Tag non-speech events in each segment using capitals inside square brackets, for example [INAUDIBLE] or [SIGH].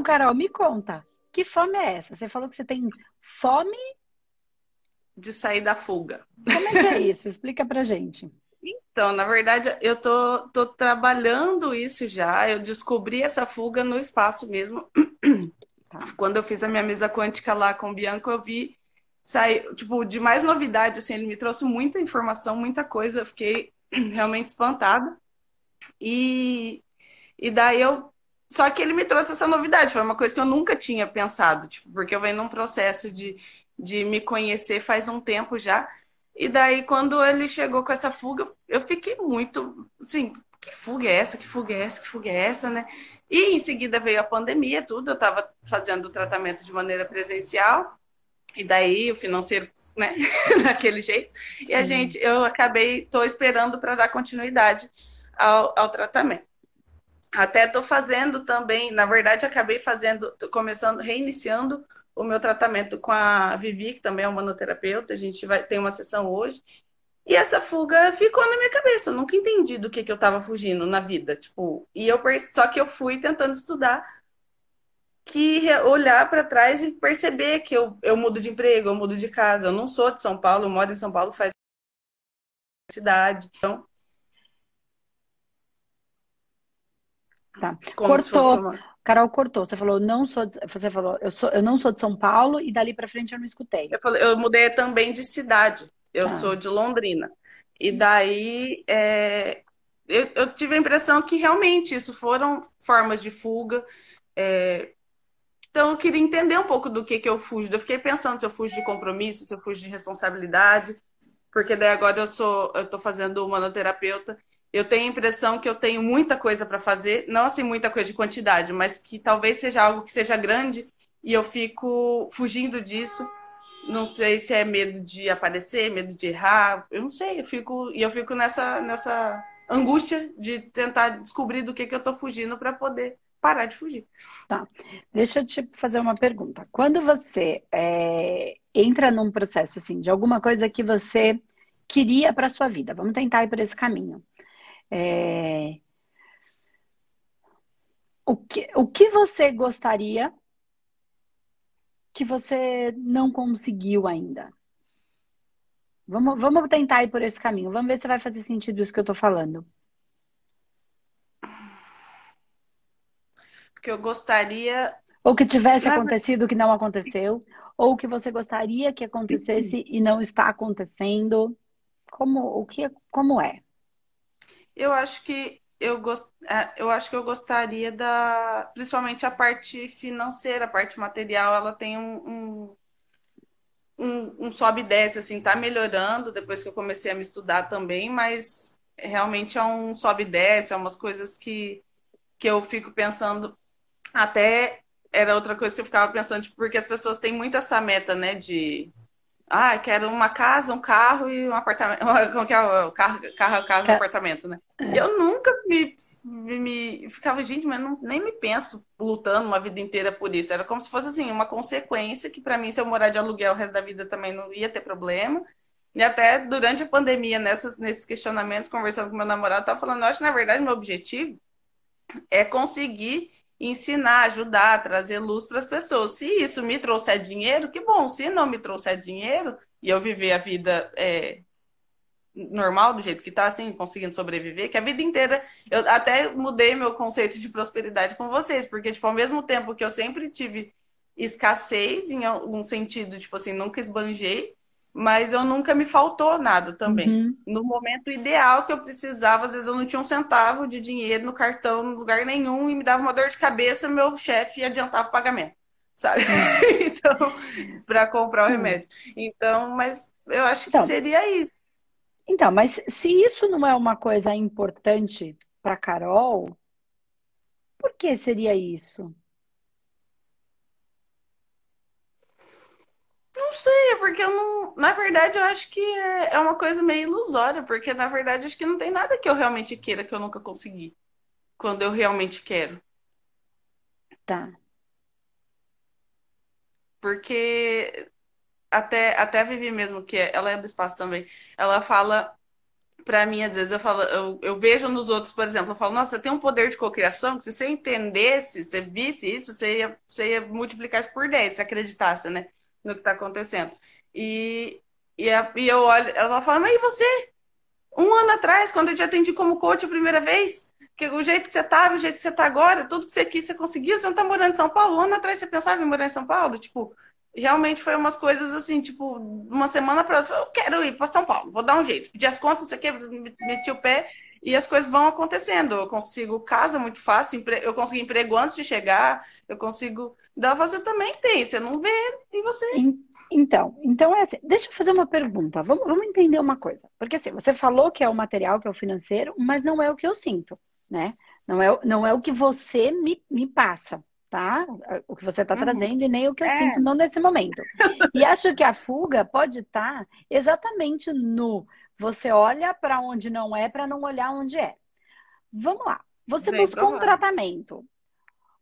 Então, Carol, me conta, que fome é essa? Você falou que você tem fome de sair da fuga. Como é que é isso? Explica pra gente. Então, na verdade, eu tô, tô trabalhando isso já. Eu descobri essa fuga no espaço mesmo. [CLEARS THROAT] Tá. Quando eu fiz a minha mesa quântica lá com o Bianco, eu vi sair, tipo, de mais novidade, assim, ele me trouxe muita informação, muita coisa. Eu fiquei [CLEARS THROAT] realmente espantada. E, e daí eu. Só que ele me trouxe essa novidade, foi uma coisa que eu nunca tinha pensado, tipo, porque eu venho num processo de, de me conhecer faz um tempo já. E daí, quando ele chegou com essa fuga, eu fiquei muito, assim, que fuga é essa? Que fuga é essa? Que fuga é essa, né? E em seguida veio a pandemia, tudo. Eu estava fazendo o tratamento de maneira presencial, e daí o financeiro, né, [LAUGHS] daquele jeito. E a gente, eu acabei, estou esperando para dar continuidade ao, ao tratamento. Até estou fazendo também, na verdade, acabei fazendo, começando, reiniciando o meu tratamento com a Vivi, que também é uma manoterapeuta. A gente vai ter uma sessão hoje. E essa fuga ficou na minha cabeça. Eu nunca entendi do que, que eu estava fugindo na vida. Tipo, e eu só que eu fui tentando estudar que olhar para trás e perceber que eu, eu mudo de emprego, eu mudo de casa. Eu não sou de São Paulo, eu moro em São Paulo faz cidade. Então, Tá. Cortou. Carol cortou. Você falou, não sou. De... Você falou, eu, sou, eu não sou de São Paulo e dali para frente eu não escutei. Eu, falei, eu mudei também de cidade. Eu ah. sou de Londrina. E daí é, eu, eu, tive a impressão que realmente isso foram formas de fuga. É, então eu queria entender um pouco do que, que eu fujo. Eu fiquei pensando se eu fujo de compromisso, se eu fujo de responsabilidade, porque daí agora eu sou, eu estou fazendo manoterapeuta eu tenho a impressão que eu tenho muita coisa para fazer, não assim muita coisa de quantidade, mas que talvez seja algo que seja grande e eu fico fugindo disso. Não sei se é medo de aparecer, medo de errar, eu não sei, eu fico e eu fico nessa nessa angústia de tentar descobrir do que que eu estou fugindo para poder parar de fugir. Tá. Deixa eu te fazer uma pergunta. Quando você é, entra num processo assim de alguma coisa que você queria para sua vida, vamos tentar ir por esse caminho. É... O, que, o que você gostaria que você não conseguiu ainda? Vamos, vamos tentar ir por esse caminho. Vamos ver se vai fazer sentido isso que eu estou falando. Porque eu gostaria. Ou que tivesse acontecido que não aconteceu. Ou que você gostaria que acontecesse e não está acontecendo. Como, o que, como é? Eu acho que eu, gost... É, eu acho que eu gostaria da. Principalmente a parte financeira, a parte material, ela tem um, um, um, um sobe e desce, assim, tá melhorando depois que eu comecei a me estudar também, mas realmente é um sobe e desce, é umas coisas que, que eu fico pensando. Até era outra coisa que eu ficava pensando, tipo, porque as pessoas têm muito essa meta, né, de ah, quero uma casa, um carro e um apartamento. [LAUGHS] Como que é o carro, carro casa, um apartamento, né? É. Eu nunca me, me, ficava, gente, mas não, nem me penso lutando uma vida inteira por isso. Era como se fosse assim, uma consequência que para mim, se eu morar de aluguel o resto da vida também não ia ter problema. E até durante a pandemia, nessas, nesses questionamentos, conversando com meu namorado, tava falando, eu acho que na verdade meu objetivo é conseguir ensinar, ajudar, trazer luz para as pessoas. Se isso me trouxer dinheiro, que bom. Se não me trouxer dinheiro e eu viver a vida é, normal, do jeito que está, assim, conseguindo sobreviver, que a vida inteira. Eu até mudei meu conceito de prosperidade com vocês, porque, tipo, ao mesmo tempo que eu sempre tive escassez, em algum sentido, tipo assim, nunca esbanjei, mas eu nunca me faltou nada também. Uhum. No momento ideal que eu precisava, às vezes eu não tinha um centavo de dinheiro no cartão, em lugar nenhum, e me dava uma dor de cabeça, meu chefe adiantava o pagamento, sabe? Uhum. [LAUGHS] então, para comprar o uhum. remédio. Então, mas eu acho que então, seria isso. Então, mas se isso não é uma coisa importante para Carol, por que seria isso? Não sei, porque eu não. Na verdade, eu acho que é, é uma coisa meio ilusória, porque na verdade acho que não tem nada que eu realmente queira que eu nunca consegui. Quando eu realmente quero. Tá. Porque até, até a Vivi mesmo, que é, ela é do espaço também, ela fala para mim, às vezes eu falo, eu, eu, vejo nos outros, por exemplo, eu falo, nossa, você tem um poder de cocriação que se você entendesse, se você visse isso, você ia, você ia multiplicar isso por 10, se acreditasse, né, no que está acontecendo. E, e, a, e, eu olho, ela fala, mas e você? Um ano atrás, quando eu te atendi como coach a primeira vez, que o jeito que você estava, o jeito que você está agora, tudo que você quis, você conseguiu, você não está morando em São Paulo? Um ano atrás você pensava em morar em São Paulo? Tipo, realmente foi umas coisas assim, tipo, uma semana para outra, eu quero ir para São Paulo, vou dar um jeito. Pedi as contas, isso aqui, meti o pé e as coisas vão acontecendo. Eu consigo casa muito fácil, eu consigo emprego antes de chegar, eu consigo. Da você também tem, você não vê em você. Então, então é assim, deixa eu fazer uma pergunta. Vamos, vamos entender uma coisa. Porque assim, você falou que é o material, que é o financeiro, mas não é o que eu sinto, né? Não é, não é o que você me, me passa tá? O que você está uhum. trazendo e nem o que eu é. sinto não nesse momento. [LAUGHS] E acho que a fuga pode estar tá exatamente no você olha para onde não é para não olhar onde é. Vamos lá. Você Bem buscou provável. um tratamento.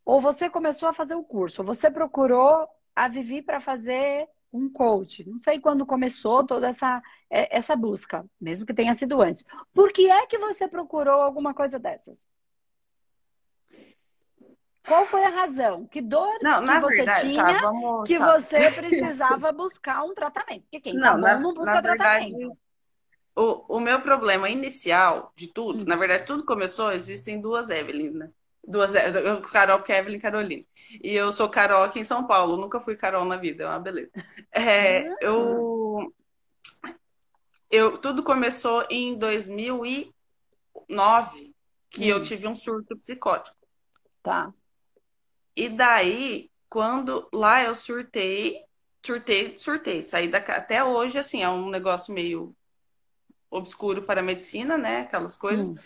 Ou você começou a fazer o curso, ou você procurou a Vivi para fazer um coach. Não sei quando começou toda essa, é, essa busca, mesmo que tenha sido antes. Por que é que você procurou alguma coisa dessas? Qual foi a razão? Que dor não, que você verdade, tá, tinha tá, vamos, que tá. você [LAUGHS] precisava buscar um tratamento? Porque quem não, tá na, não busca tratamento. Verdade, o, o meu problema inicial de tudo, hum. na verdade, tudo começou, existem duas Evelyn, né? Duas, Carol, Kevin e Carolina. E eu sou Carol aqui em São Paulo, nunca fui Carol na vida, é uma beleza. É, eu, eu, tudo começou em 2009, que hum. eu tive um surto psicótico. Tá. E daí, quando lá eu surtei, surtei, surtei, saí da até hoje assim, é um negócio meio obscuro para a medicina, né, aquelas coisas. Hum.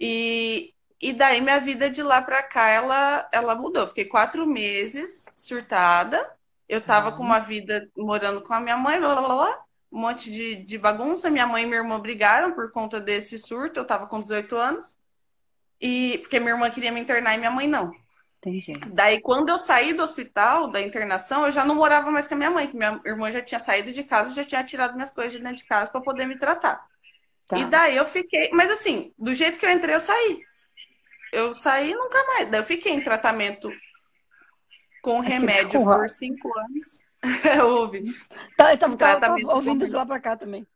E e daí minha vida de lá para cá ela ela mudou. Fiquei quatro meses surtada. Eu tava uhum. com uma vida morando com a minha mãe, blá, blá, blá, um monte de, de bagunça. Minha mãe e minha irmã brigaram por conta desse surto. Eu tava com 18 anos. E porque minha irmã queria me internar e minha mãe não. Entendi. Daí, quando eu saí do hospital, da internação, eu já não morava mais com a minha mãe, que minha irmã já tinha saído de casa, já tinha tirado minhas coisas de dentro de casa para poder me tratar. Tá. E daí eu fiquei, mas assim, do jeito que eu entrei, eu saí. Eu saí nunca mais. Daí eu fiquei em tratamento com remédio por cinco anos. [LAUGHS] eu ouvi. Tá, então, tá, tá ouvindo de lá para cá também.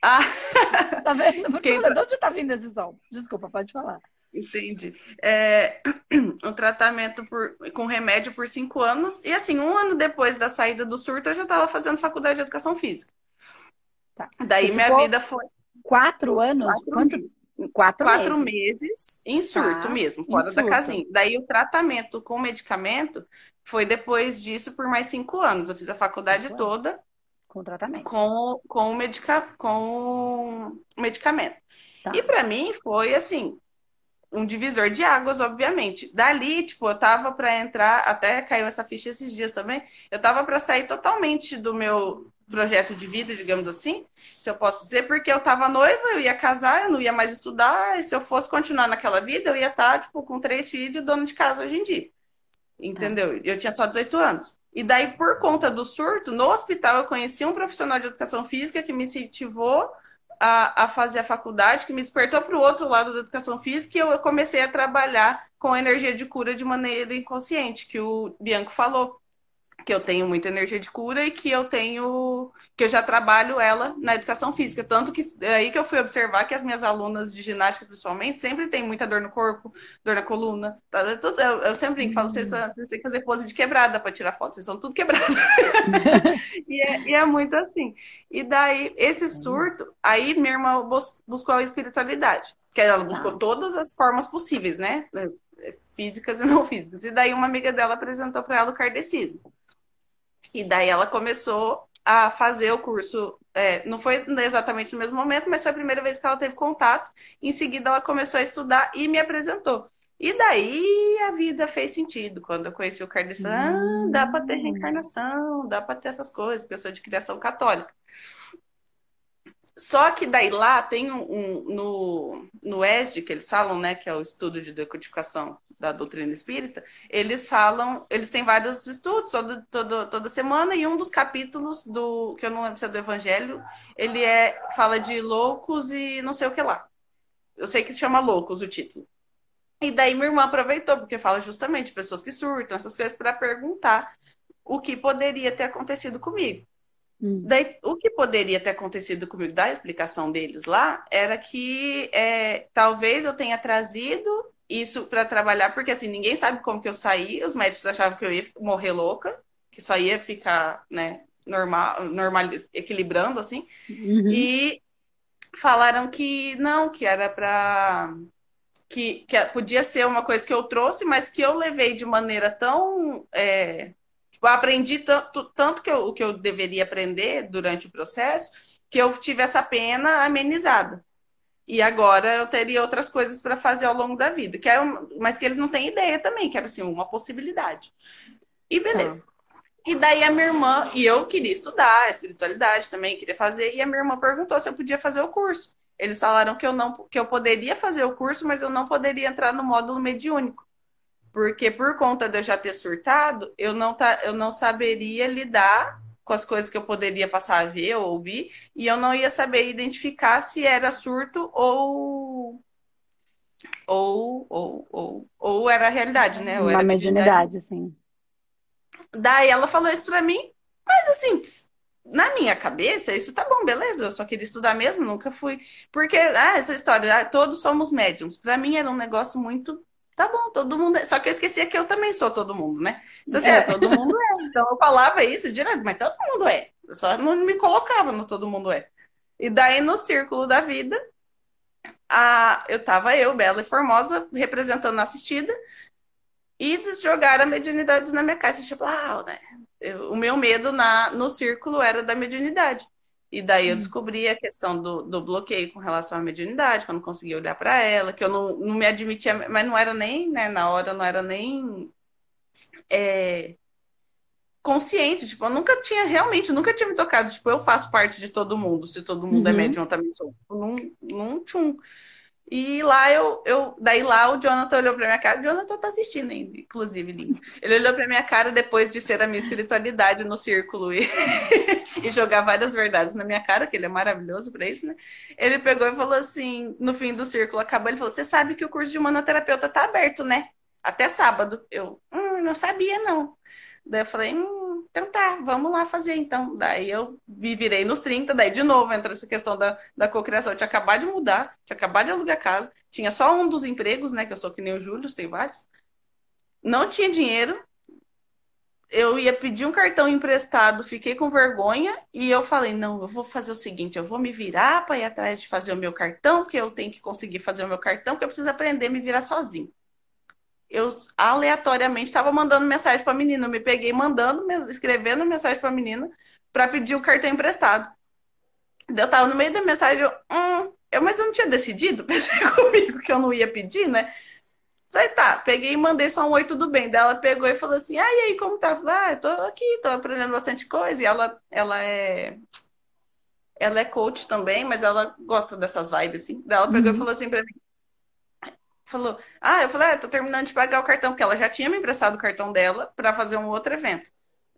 Ah. [LAUGHS] tá vendo? [LAUGHS] Quem... De onde tá vindo esse som? Desculpa, pode falar. Entendi. É, [CLEARS THROAT] um tratamento por, com remédio por cinco anos. E assim, um ano depois da saída do surto, eu já estava fazendo faculdade de educação física. Tá. Daí Você minha vida foi. Quatro anos? Quatro Quanto? Meses. Quatro, quatro meses. meses. em surto tá. mesmo, fora da casinha. Daí o tratamento com medicamento foi depois disso por mais cinco anos. Eu fiz a faculdade cinco toda. Anos. Com tratamento. Com, com, medica, com medicamento. Tá. E para mim foi assim, um divisor de águas, obviamente. Dali, tipo, eu tava para entrar, até caiu essa ficha esses dias também, eu tava para sair totalmente do meu projeto de vida, digamos assim, se eu posso dizer, porque eu tava noiva, eu ia casar, eu não ia mais estudar, e se eu fosse continuar naquela vida, eu ia estar, tá, tipo, com três filhos, dono de casa hoje em dia. Entendeu? Eu tinha só 18 anos. E daí, por conta do surto, no hospital eu conheci um profissional de educação física que me incentivou a, a fazer a faculdade, que me despertou para o outro lado da educação física, e eu comecei a trabalhar com energia de cura de maneira inconsciente, que o Bianco falou que eu tenho muita energia de cura e que eu tenho que eu já trabalho ela na educação física, tanto que é aí que eu fui observar que as minhas alunas de ginástica principalmente sempre tem muita dor no corpo, dor na coluna, tá? eu, eu sempre falo, vocês, vocês têm que fazer pose de quebrada para tirar foto, vocês são tudo quebradas. [LAUGHS] e, é, e, é, muito assim. E daí esse surto, aí minha irmã buscou a espiritualidade, que ela buscou ah. todas as formas possíveis, né? Físicas e não físicas. E daí uma amiga dela apresentou para ela o kardecismo. E daí ela começou a fazer o curso. É, não foi exatamente no mesmo momento, mas foi a primeira vez que ela teve contato. Em seguida, ela começou a estudar e me apresentou. E daí a vida fez sentido. Quando eu conheci o Kardec, falei, ah, dá para ter hum. reencarnação, dá para ter essas coisas, sou de criação católica. Só que daí lá tem um, um, no, no ESD, que eles falam, né, que é o estudo de decodificação da doutrina espírita, eles falam, eles têm vários estudos todo, todo, toda semana, e um dos capítulos do, que eu não lembro se é do Evangelho, ele é, fala de loucos e não sei o que lá. Eu sei que chama Loucos o título. E daí minha irmã aproveitou, porque fala justamente pessoas que surtam, essas coisas, para perguntar o que poderia ter acontecido comigo. Hum. Daí, o que poderia ter acontecido comigo, da explicação deles lá, era que é, talvez eu tenha trazido isso para trabalhar, porque assim, ninguém sabe como que eu saí, os médicos achavam que eu ia morrer louca, que só ia ficar, né, normal, normal equilibrando, assim, uhum. e falaram que não, que era para que, que podia ser uma coisa que eu trouxe, mas que eu levei de maneira tão é, Tipo, aprendi tanto, tanto que eu, o que eu deveria aprender durante o processo, que eu tive essa pena amenizada. E agora eu teria outras coisas para fazer ao longo da vida, que é um, mas que eles não têm ideia também, que era assim, uma possibilidade. E beleza. Ah. E daí a minha irmã, e eu queria estudar espiritualidade também, queria fazer, e a minha irmã perguntou se eu podia fazer o curso. Eles falaram que eu não que eu poderia fazer o curso, mas eu não poderia entrar no módulo mediúnico porque por conta de eu já ter surtado, eu não, tá, eu não saberia lidar com as coisas que eu poderia passar a ver ou ouvir, e eu não ia saber identificar se era surto ou ou, ou, ou, ou era realidade, né? Ou Uma mediunidade, sim. Daí ela falou isso pra mim, mas assim, na minha cabeça, isso tá bom, beleza, eu só queria estudar mesmo, nunca fui. Porque, ah, essa história, ah, todos somos médiums, para mim era um negócio muito Tá bom, todo mundo é. Só que eu esquecia que eu também sou todo mundo, né? Então, assim, é. é. todo mundo é. Então eu falava isso direto, mas todo mundo é. Eu só não me colocava no todo mundo é. E daí no círculo da vida, a, eu tava eu, bela e formosa, representando a assistida, e jogaram a mediunidade na minha casa. Tipo, ah, né? Eu, o meu medo na, no círculo era da mediunidade. E daí eu hum. descobri a questão do, do bloqueio com relação à mediunidade, que eu não conseguia olhar para ela, que eu não, não me admitia, mas não era nem, né, na hora, não era nem é, consciente, tipo, eu nunca tinha, realmente, nunca tinha me tocado, tipo, eu faço parte de todo mundo, se todo mundo é uhum. é médium, eu também sou. Não, não tchum. E lá eu, eu. Daí lá o Jonathan olhou pra minha cara. O Jonathan tá assistindo ainda, inclusive, lindo. Ele olhou pra minha cara depois de ser a minha espiritualidade no círculo e, [LAUGHS] e jogar várias verdades na minha cara, que ele é maravilhoso pra isso, né? Ele pegou e falou assim, no fim do círculo, acabou, ele falou: Você sabe que o curso de manoterapeuta tá aberto, né? Até sábado. Eu, hum, não sabia, não. Daí eu falei, hum, então tá, vamos lá fazer então. Daí eu me virei nos 30, daí de novo entra essa questão da, da cocriação. Eu tinha acabado de mudar, tinha acabado de alugar casa, tinha só um dos empregos, né? Que eu sou que nem o Júlio, tem vários. Não tinha dinheiro. Eu ia pedir um cartão emprestado, fiquei com vergonha e eu falei: não, eu vou fazer o seguinte, eu vou me virar para ir atrás de fazer o meu cartão, porque eu tenho que conseguir fazer o meu cartão, porque eu preciso aprender a me virar sozinho eu aleatoriamente estava mandando mensagem para a menina. Eu me peguei mandando, escrevendo mensagem para a menina para pedir o cartão emprestado. Eu tava no meio da mensagem, eu, hum, eu, mas eu não tinha decidido, [LAUGHS] pensei comigo que eu não ia pedir, né? Falei, tá, peguei e mandei só um oi, tudo bem. Daí ela pegou e falou assim: ah, e aí, como tá? Eu falei, ah, eu tô aqui, tô aprendendo bastante coisa. E ela, ela é. Ela é coach também, mas ela gosta dessas vibes, assim. Daí ela pegou uhum. e falou assim pra mim: falou: Ah, eu falei, ah, tô terminando de pagar o cartão, porque ela já tinha me emprestado o cartão dela para fazer um outro evento.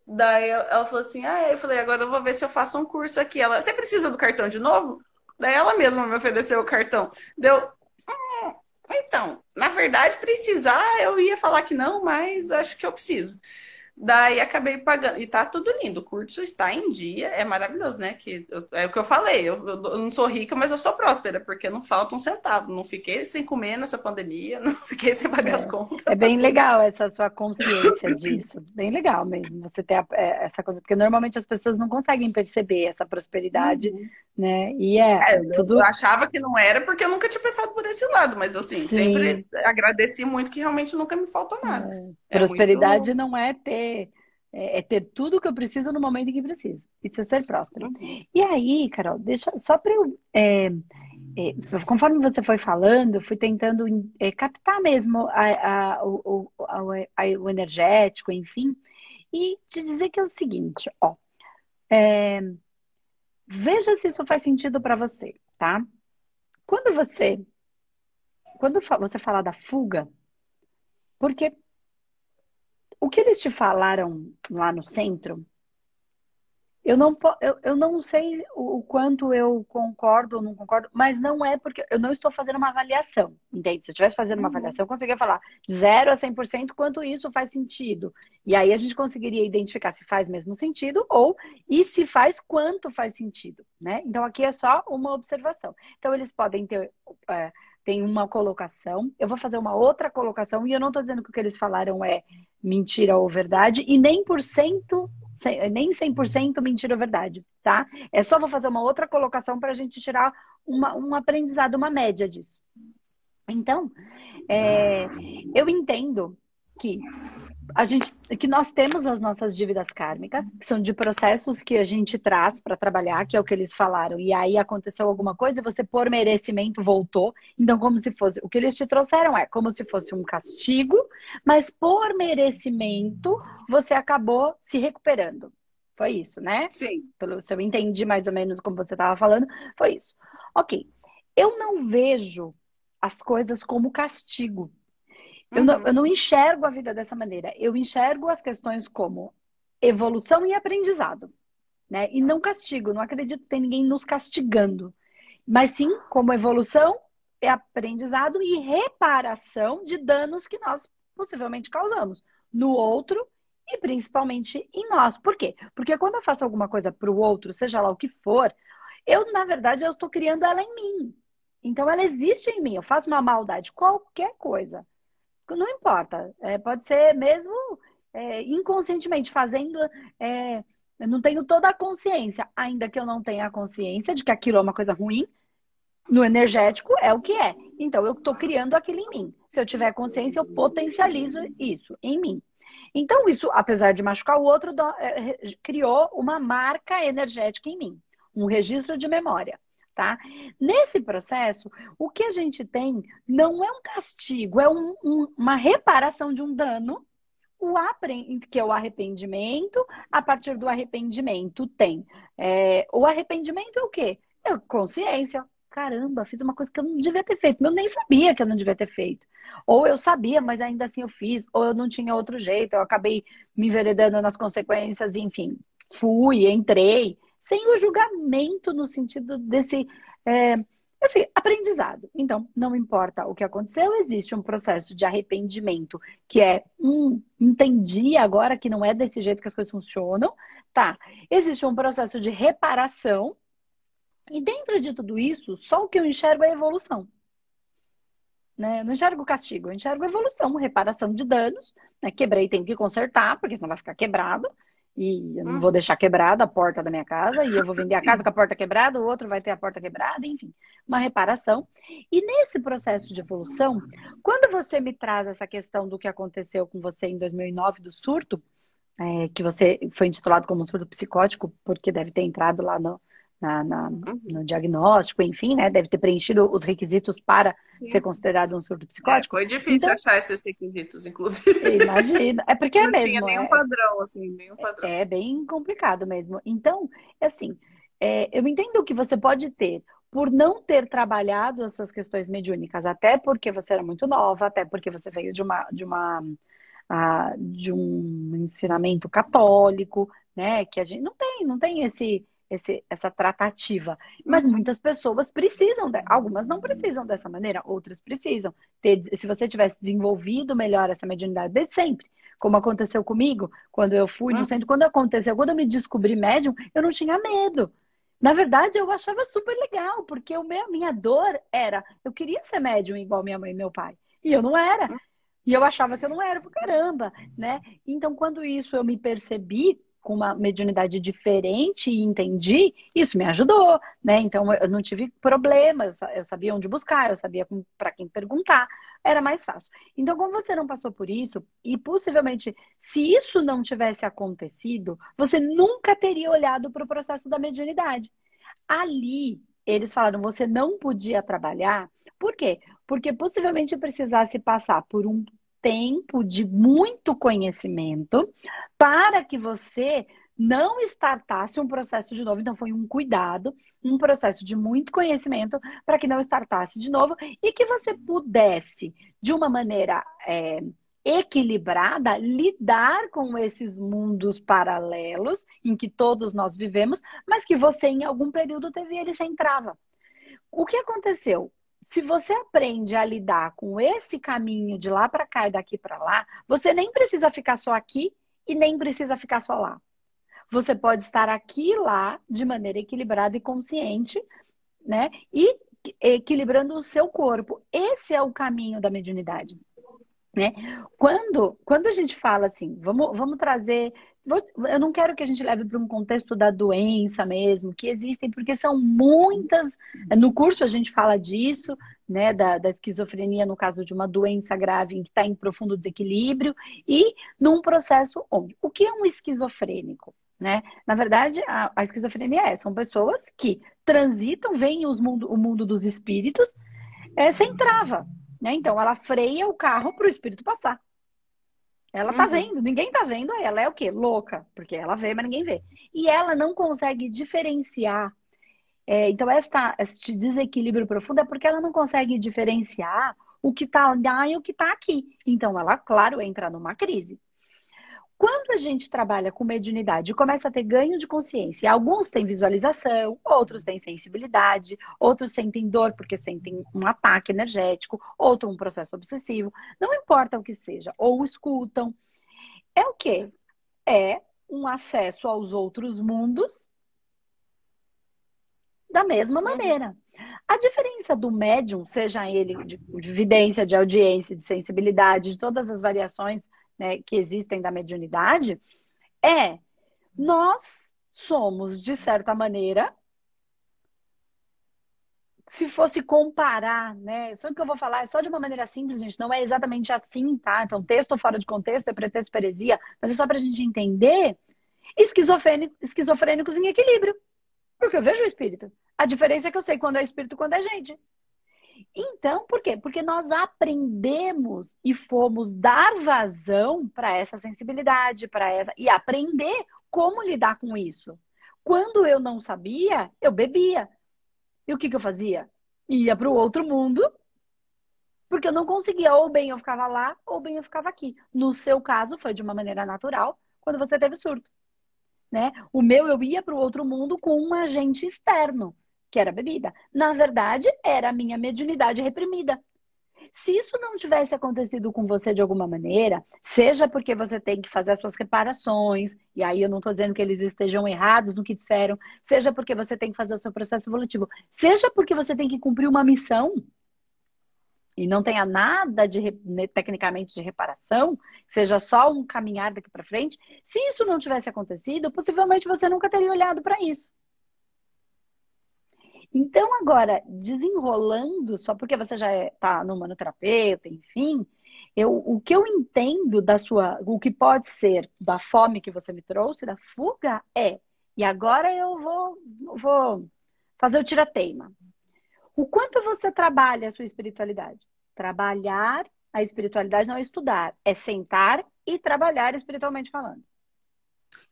Daí ela falou assim: Ah, eu falei, agora eu vou ver se eu faço um curso aqui. Ela, você precisa do cartão de novo? Daí ela mesma me ofereceu o cartão. Deu. Hum, então, na verdade, precisar, eu ia falar que não, mas acho que eu preciso. Daí acabei pagando. E tá tudo lindo. O curso está em dia. É maravilhoso, né? Que eu, é o que eu falei. Eu, eu, não sou rica, mas eu sou próspera, porque não falta um centavo. Não fiquei sem comer nessa pandemia, [LAUGHS] não fiquei sem pagar é, as contas. É bem legal essa sua consciência disso. Bem legal mesmo. Você ter a, é, essa coisa, porque normalmente as pessoas não conseguem perceber essa prosperidade, uhum. Né? E é, é tudo. Eu achava que não era porque eu nunca tinha pensado por esse lado, mas assim, Sim. sempre agradeci muito que realmente nunca me faltou nada. É. Prosperidade muito... não é ter é, é, ter tudo que eu preciso no momento em que preciso. Isso é ser próspero. Uhum. E aí, Carol, deixa só para eu. É, é, conforme você foi falando, fui tentando é, captar mesmo a, a, o, a, o, energético, enfim, e te dizer que é o seguinte, ó. É, veja se isso faz sentido para você, tá? Quando você quando você falar da fuga, porque o que eles te falaram lá no centro eu não, eu, eu não sei o, quanto eu concordo ou não concordo, mas não é porque eu não estou fazendo uma avaliação, entende? Se eu estivesse fazendo uma uhum. avaliação, eu conseguiria falar de 0 a 100% quanto isso faz sentido. E aí a gente conseguiria identificar se faz mesmo sentido ou e se faz quanto faz sentido, né? Então aqui é só uma observação. Então eles podem ter. É, tem uma colocação, eu vou fazer uma outra colocação, e eu não estou dizendo que o que eles falaram é mentira ou verdade, e nem por cento nem 100% mentira ou verdade, tá? É só vou fazer uma outra colocação para a gente tirar uma, um aprendizado, uma média disso. Então, é, eu entendo que a gente, que nós temos as nossas dívidas kármicas, que são de processos que a gente traz para trabalhar, que é o que eles falaram. E aí aconteceu alguma coisa e você, por merecimento, voltou. Então, como se fosse. O que eles te trouxeram é como se fosse um castigo, mas por merecimento, você acabou se recuperando. Foi isso, né? Sim. Pelo se eu entendi mais ou menos como você estava falando, foi isso. Ok. Eu não vejo as coisas como castigo. Eu, uhum. não, eu não enxergo a vida dessa maneira. Eu enxergo as questões como evolução e aprendizado. Né? E não castigo. Não acredito que tem ninguém nos castigando. Mas sim como evolução e aprendizado e reparação de danos que nós possivelmente causamos no outro e principalmente em nós. Por quê? Porque quando eu faço alguma coisa para o outro, seja lá o que for, eu, na verdade, eu estou criando ela em mim. Então, ela existe em mim. Eu faço uma maldade, qualquer coisa. Não importa. É, pode ser mesmo é, inconscientemente fazendo. É, eu não tenho toda a consciência, ainda que eu não tenha a consciência de que aquilo é uma coisa ruim. No energético é o que é. Então eu estou criando aquilo em mim. Se eu tiver consciência, eu potencializo isso em mim. Então, isso, apesar de machucar o outro, é, criou uma marca energética em mim, um registro de memória tá? Nesse processo, o que a gente tem não é um castigo, é um, um, uma reparação de um dano, o que é o arrependimento. A partir do arrependimento tem é, o arrependimento é o quê? É consciência. Caramba, fiz uma coisa que eu não devia ter feito. Eu nem sabia que eu não devia ter feito. Ou eu sabia, mas ainda assim eu fiz. Ou eu não tinha outro jeito. Eu acabei me enveredando nas consequências. Enfim, fui, entrei sem o julgamento no sentido desse é, esse aprendizado. Então, não importa o que aconteceu, existe um processo de arrependimento que é, hum, entendi agora que não é desse jeito que as coisas funcionam, tá? Existe um processo de reparação e dentro de tudo isso, só o que eu enxergo é evolução. Né? Eu não enxergo castigo, eu enxergo evolução, reparação de danos. Né? Quebrei, tenho que consertar, porque senão vai ficar quebrado e eu não vou deixar quebrada a porta da minha casa, e eu vou vender a casa com a porta quebrada, o outro vai ter a porta quebrada, enfim, uma reparação. E nesse processo de evolução, quando você me traz essa questão do que aconteceu com você em 2009, do surto, é, que você foi intitulado como surto psicótico, porque deve ter entrado lá no, na, na, uhum. no diagnóstico, enfim, né? Deve ter preenchido os requisitos para Sim. ser considerado um surto psicótico. É, foi difícil então, achar esses requisitos, inclusive. Imagina. É porque é Não mesmo. Não tinha nenhum é, padrão, assim, nenhum padrão. É, é bem complicado mesmo. Então, é assim, é, eu entendo que você pode ter por não ter trabalhado essas questões mediúnicas, até porque você era muito nova, até porque você veio de uma, de uma uh, de um ensinamento católico, né? Que a gente não tem, não tem esse esse, essa tratativa. Mas muitas pessoas precisam, de, algumas não precisam dessa maneira, outras precisam. Ter, se você tivesse desenvolvido melhor essa mediunidade desde sempre, como aconteceu comigo, quando eu fui no hum. centro, quando aconteceu, quando eu me descobri médium, eu não tinha medo. Na verdade, eu achava super legal, porque o meu, minha dor era, eu queria ser médium igual minha mãe e meu pai, e eu não era. Hum. E eu achava que eu não era, por caramba, né? Então, quando isso eu me percebi, com uma mediunidade diferente e entendi, isso me ajudou, né? Então eu não tive problema, eu sabia onde buscar, eu sabia para quem perguntar, era mais fácil. Então, como você não passou por isso, e possivelmente, se isso não tivesse acontecido, você nunca teria olhado para o processo da mediunidade. Ali, eles falaram, você não podia trabalhar, por quê? Porque possivelmente precisasse passar por um tempo de muito conhecimento para que você não startasse um processo de novo. Então, foi um cuidado, um processo de muito conhecimento para que não startasse de novo e que você pudesse, de uma maneira é, equilibrada, lidar com esses mundos paralelos em que todos nós vivemos, mas que você, em algum período, teve ele sem trava. O que aconteceu? Se você aprende a lidar com esse caminho de lá para cá e daqui para lá, você nem precisa ficar só aqui e nem precisa ficar só lá. Você pode estar aqui e lá de maneira equilibrada e consciente, né? E equilibrando o seu corpo. Esse é o caminho da mediunidade. Né? Quando, quando a gente fala assim, vamos, vamos trazer eu não quero que a gente leve para um contexto da doença mesmo, que existem, porque são muitas. No curso a gente fala disso, né, da, da esquizofrenia, no caso de uma doença grave que está em profundo desequilíbrio, e num processo onde. O que é um esquizofrênico? Né? Na verdade, a, a esquizofrenia é, são pessoas que transitam, veem os mundo, o mundo dos espíritos é, sem trava. Né? Então, ela freia o carro para o espírito passar. Ela tá uhum. vendo, ninguém tá vendo, ela é o quê? Louca, porque ela vê, mas ninguém vê. E ela não consegue diferenciar. É, então, esta, este desequilíbrio profundo é porque ela não consegue diferenciar o que tá lá e o que tá aqui. Então, ela, claro, entra numa crise. Quando a gente trabalha com mediunidade e começa a ter ganho de consciência, alguns têm visualização, outros têm sensibilidade, outros sentem dor porque sentem um ataque energético, outro um processo obsessivo, não importa o que seja, ou escutam. É o quê? É um acesso aos outros mundos da mesma uhum. maneira. A diferença do médium, seja ele de, de evidência, de audiência, de sensibilidade, de todas as variações né, que existem da mediunidade, é nós somos, de certa maneira, se fosse comparar, né? Só que eu vou falar é só de uma maneira simples, gente, não é exatamente assim, tá? Então, texto fora de contexto é pretexto para heresia, mas é só para a gente entender esquizofrênicos em equilíbrio. Porque eu vejo o espírito. A diferença é que eu sei quando é espírito e quando é gente. Então, por quê? Porque nós aprendemos e fomos dar vazão para essa sensibilidade, para essa e aprender como lidar com isso. Quando eu não sabia, eu bebia. E o que, que eu fazia? Ia para o outro mundo, porque eu não conseguia, ou bem eu ficava lá, ou bem eu ficava aqui. No seu caso, foi de uma maneira natural, quando você teve surto. Né? O meu, eu ia para o outro mundo com um agente externo que era bebida. Na verdade, era a minha mediunidade reprimida. Se isso não tivesse acontecido com você de alguma maneira, seja porque você tem que fazer as suas reparações, e aí eu não estou dizendo que eles estejam errados no que disseram, seja porque você tem que fazer o seu processo evolutivo, seja porque você tem que cumprir uma missão, e não tenha nada de né, tecnicamente de reparação, seja só um caminhar daqui para frente, se isso não tivesse acontecido, possivelmente você nunca teria olhado para isso. Então, agora, desenrolando, só porque você já está é, no manoterapeuta, enfim, eu, o que eu entendo da sua, o que pode ser da fome que você me trouxe, da fuga, é, e agora eu vou, vou fazer o tira-teima. O quanto você trabalha a sua espiritualidade? Trabalhar a espiritualidade não é estudar, é sentar e trabalhar espiritualmente falando.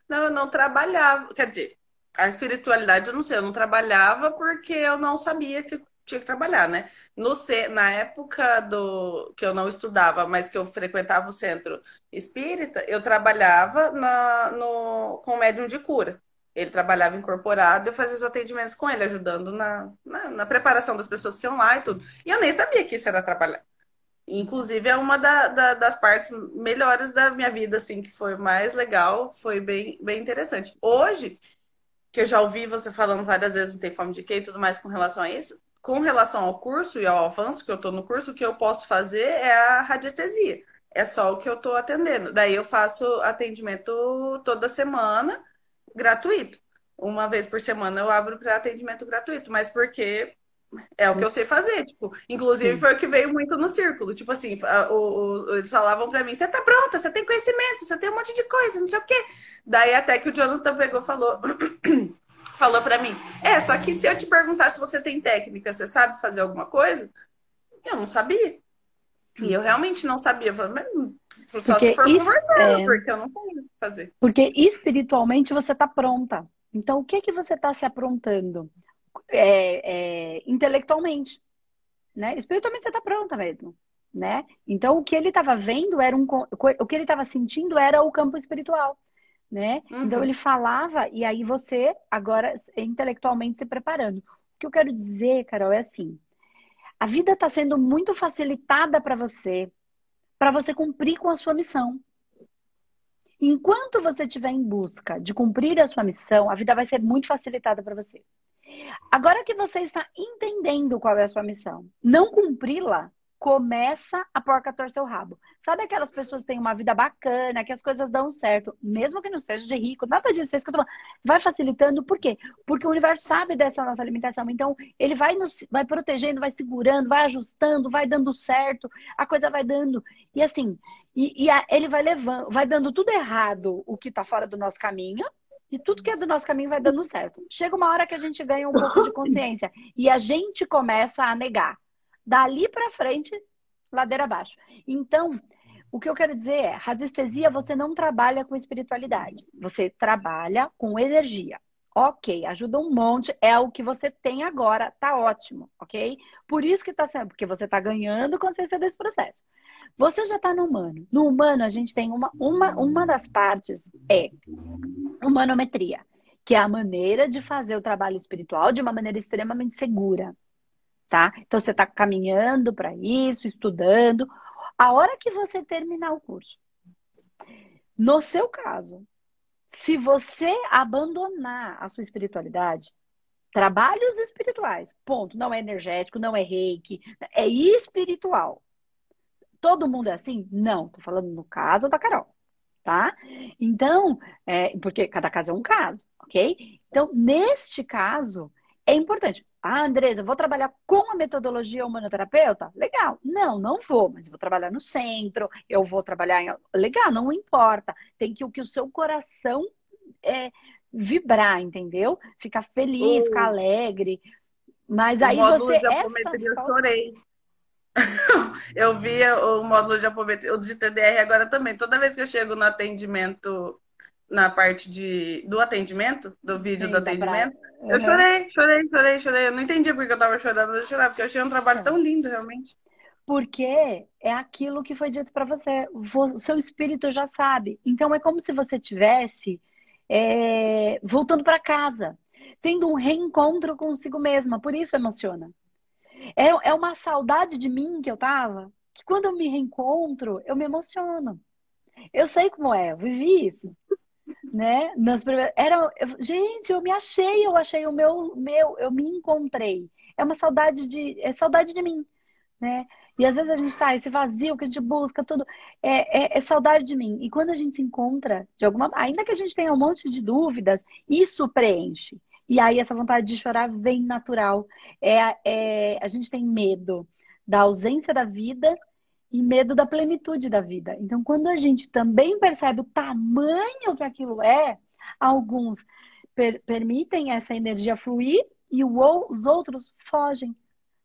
Não, eu não trabalhava, quer dizer, a espiritualidade, eu não sei, eu não trabalhava porque eu não sabia que tinha que trabalhar, né? No, na época do que eu não estudava, mas que eu frequentava o centro espírita, eu trabalhava na, no, com o médium de cura. Ele trabalhava incorporado, eu fazia os atendimentos com ele, ajudando na, na, na, preparação das pessoas que iam lá e tudo. E eu nem sabia que isso era trabalhar. Inclusive, é uma da, da, das partes melhores da minha vida, assim, que foi mais legal, foi bem, bem interessante. Hoje, que eu já ouvi você falando várias vezes, não tem fome de quê e tudo mais com relação a isso. Com relação ao curso e ao avanço que eu estou no curso, o que eu posso fazer é a radiestesia. É só o que eu estou atendendo. Daí eu faço atendimento toda semana, gratuito. Uma vez por semana eu abro para atendimento gratuito, mas porque é o que eu sei fazer, tipo, inclusive Sim. foi o que veio muito no círculo, tipo assim, o, o, eles falavam para mim, você tá pronta, você tem conhecimento, você tem um monte de coisa, não sei o quê. Daí até que o Jonathan pegou falou [CLEARS THROAT] falou para mim, é, só que se eu te perguntar se você tem técnica, você sabe fazer alguma coisa? Eu não sabia. E eu realmente não sabia. Eu falei, mas Só porque se for conversando, é... porque eu não tenho o que fazer. Porque espiritualmente você está pronta. Então, o que que você está se aprontando? É, é, intelectualmente, né? Espiritualmente você está pronta mesmo, né? Então, o que ele estava vendo era um... O que ele estava sentindo era o campo espiritual, né? Uhum. Então, ele falava e aí você, agora, intelectualmente se preparando. O que eu quero dizer, Carol, é assim... A vida está sendo muito facilitada para você, para você cumprir com a sua missão. Enquanto você estiver em busca de cumprir a sua missão, a vida vai ser muito facilitada para você. Agora que você está entendendo qual é a sua missão, não cumpri-la começa a porca torcer o rabo. Sabe aquelas pessoas que têm uma vida bacana, que as coisas dão certo, mesmo que não seja de rico, nada disso, isso que eu. Vai facilitando, por quê? Porque o universo sabe dessa nossa alimentação. Então, ele vai nos vai protegendo, vai segurando, vai ajustando, vai dando certo, a coisa vai dando. E assim, e, e a, ele vai levando, vai dando tudo errado o que está fora do nosso caminho, e tudo que é do nosso caminho vai dando certo. Chega uma hora que a gente ganha um pouco de [LAUGHS] consciência e a gente começa a negar. Dali para frente, ladeira abaixo. Então, o que eu quero dizer é, radiestesia você não trabalha com espiritualidade, você trabalha com energia. Ok, ajuda um monte, é o que você tem agora, tá ótimo, ok? Por isso que tá sendo, porque você tá ganhando consciência desse processo. Você já tá no humano. No humano, a gente tem uma, uma, uma das partes é humanometria, que é a maneira de fazer o trabalho espiritual de uma maneira extremamente segura tá? Então você está caminhando para isso, estudando. A hora que você terminar o curso, no seu caso, se você abandonar a sua espiritualidade, trabalhos espirituais, ponto, não é energético, não é reiki, é espiritual. Todo mundo é assim? Não, tô falando no caso da Carol, tá? Então, é, porque cada caso é um caso, ok? Então, neste caso, é importante. Ah, Andresa, vou trabalhar com a metodologia humanoterapeuta? Legal. Não, não vou, mas vou trabalhar no centro, eu vou trabalhar em. Legal, não importa. Tem que o que o seu coração é, vibrar, entendeu? Ficar feliz, ficar alegre. Mas aí você. Essa... Eu chorei. [LAUGHS] eu via o módulo de apometria, o de TDR agora também. Toda vez que eu chego no atendimento na parte de, do atendimento, do vídeo Sim, do atendimento. Uhum. Eu chorei, chorei, chorei, chorei. Eu não entendi porque eu tava chorando, eu chorava, porque eu achei um trabalho tão lindo, realmente. Porque é aquilo que foi dito para você. O seu espírito já sabe. Então é como se você tivesse é, voltando para casa, tendo um reencontro consigo mesma. Por isso emociona. É, é uma saudade de mim que eu tava, que quando eu me reencontro, eu me emociono. Eu sei como é, eu vivi isso né? Nas primeiras... Era, gente, eu me achei, eu achei o meu, meu, eu me encontrei. É uma saudade de, é saudade de mim, né? E às vezes a gente tá esse vazio que a gente busca tudo, é, é, é, saudade de mim. E quando a gente se encontra de alguma, ainda que a gente tenha um monte de dúvidas, isso preenche. E aí essa vontade de chorar vem natural. É, é a gente tem medo da ausência da vida e medo da plenitude da vida. Então, quando a gente também percebe o tamanho que aquilo é, alguns per permitem essa energia fluir e o, os outros fogem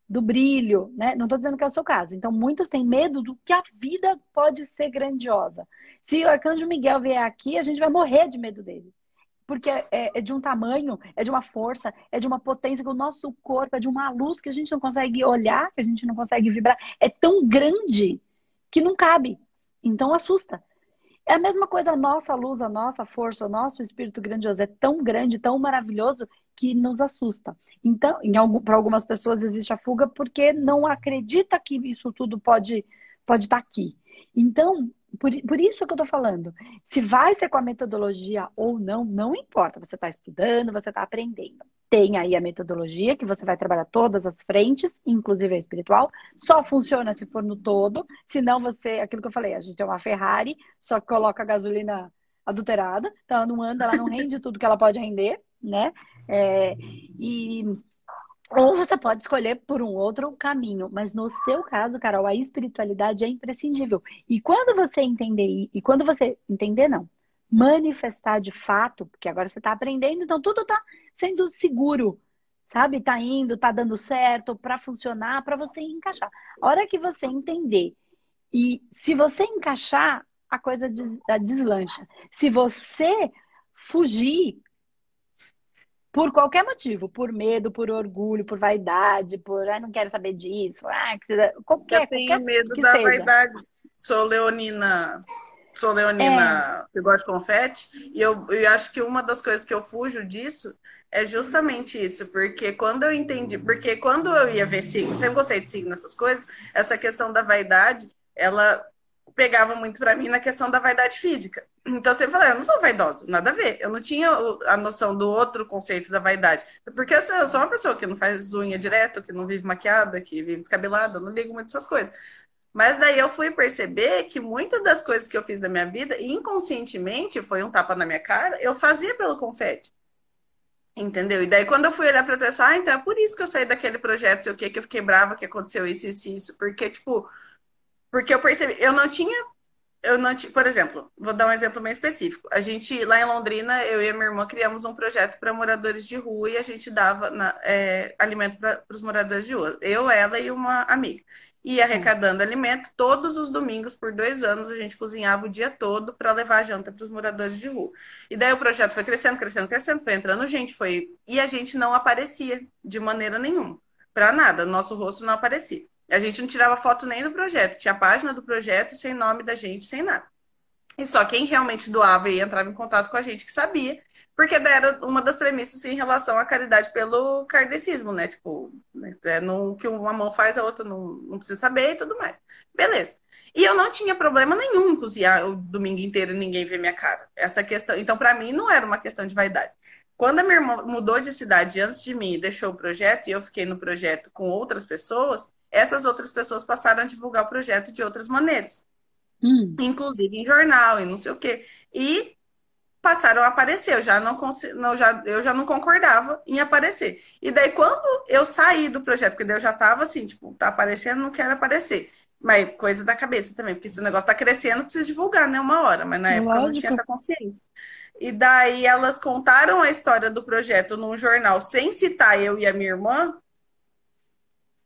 do brilho, né? Não estou dizendo que é o seu caso. Então, muitos têm medo do que a vida pode ser grandiosa. Se o arcanjo Miguel vier aqui, a gente vai morrer de medo dele porque é, é, de um tamanho, é de uma força, é de uma potência que o nosso corpo é de uma luz que a gente não consegue olhar, que a gente não consegue vibrar, é tão grande que não cabe. Então assusta. É a mesma coisa, a nossa luz, a nossa força, o nosso espírito grandioso é tão grande, tão maravilhoso que nos assusta. Então, para algumas pessoas existe a fuga porque não acredita que isso tudo pode pode estar tá aqui. Então, por, por isso que eu estou falando. Se vai ser com a metodologia ou não, não importa. Você está estudando, você está aprendendo. Tem aí a metodologia que você vai trabalhar todas as frentes, inclusive a espiritual. Só funciona se for no todo. Senão você, aquilo que eu falei, a gente é uma Ferrari, só coloca a gasolina adulterada. Então ela não anda, ela não rende tudo que ela pode render, né? É, e ou você pode escolher por um outro caminho, mas no seu caso, Carol, a espiritualidade é imprescindível. E quando você entender, e quando você entender, não, manifestar de fato, porque agora você está aprendendo, então tudo está sendo seguro, sabe? Está indo, está dando certo para funcionar, para você encaixar. A hora que você entender E se você encaixar, a coisa des, deslancha. Se você fugir por qualquer motivo, por medo, por orgulho, por vaidade, por ah, não quero saber disso, ah, qualquer, Eu tenho medo da seja. vaidade. Sou leonina sou leonina é. que gosta de confete, e eu, eu acho que uma das coisas que eu fujo disso é justamente isso, porque quando eu entendi, porque quando eu ia ver signo, sempre gostei de signo nessas coisas, essa questão da vaidade, ela pegava muito para mim na questão da vaidade física. Então sempre falei, eu não sou vaidosa, nada a ver. Eu não tinha a noção do outro conceito da vaidade. Porque eu sou uma pessoa que não faz unha direto, que não vive maquiada, que vive descabelada, eu não ligo muito essas coisas. Mas daí eu fui perceber que muitas das coisas que eu fiz da minha vida, inconscientemente, foi um tapa na minha cara, eu fazia pelo confete. Entendeu? E daí, quando eu fui olhar para trás, ah, então é por isso que eu saí daquele projeto, sei o que, que eu fiquei brava que aconteceu isso, isso, isso. Porque, tipo, porque eu percebi, eu não tinha. Eu não tinha, por exemplo, vou dar um exemplo bem específico. A gente, lá em Londrina, eu e a minha irmã criamos um projeto para moradores de rua e a gente dava na, é, alimento para os moradores de rua. Eu, ela e uma amiga e arrecadando alimento. Todos os domingos, por dois anos, a gente cozinhava o dia todo para levar janta para os moradores de rua. E daí o projeto foi crescendo, crescendo, crescendo, foi entrando gente, foi. E a gente não aparecia de maneira nenhuma. Para nada, nosso rosto não aparecia. A gente não tirava foto nem do projeto, tinha a página do projeto sem nome da gente, sem nada. E só quem realmente doava e entrava em contato com a gente que sabia. Porque era uma das premissas em relação à caridade pelo kardecismo, né? Tipo, é no que uma mão faz, a outra não, não precisa saber e tudo mais. Beleza. E eu não tinha problema nenhum em cozinhar o domingo inteiro e ninguém ver minha cara. Essa questão. Então, para mim, não era uma questão de vaidade. Quando a minha irmã mudou de cidade antes de mim e deixou o projeto, e eu fiquei no projeto com outras pessoas, essas outras pessoas passaram a divulgar o projeto de outras maneiras. Hum. Inclusive em jornal e não sei o quê. E passaram a aparecer. Eu já não, não, já, eu já não concordava em aparecer. E daí, quando eu saí do projeto, porque eu já estava assim, tipo, tá aparecendo, não quero aparecer. Mas coisa da cabeça também, porque se o negócio tá crescendo, precisa divulgar, né? Uma hora, mas na época Lógico. eu não tinha essa consciência. E daí elas contaram a história do projeto num jornal sem citar eu e a minha irmã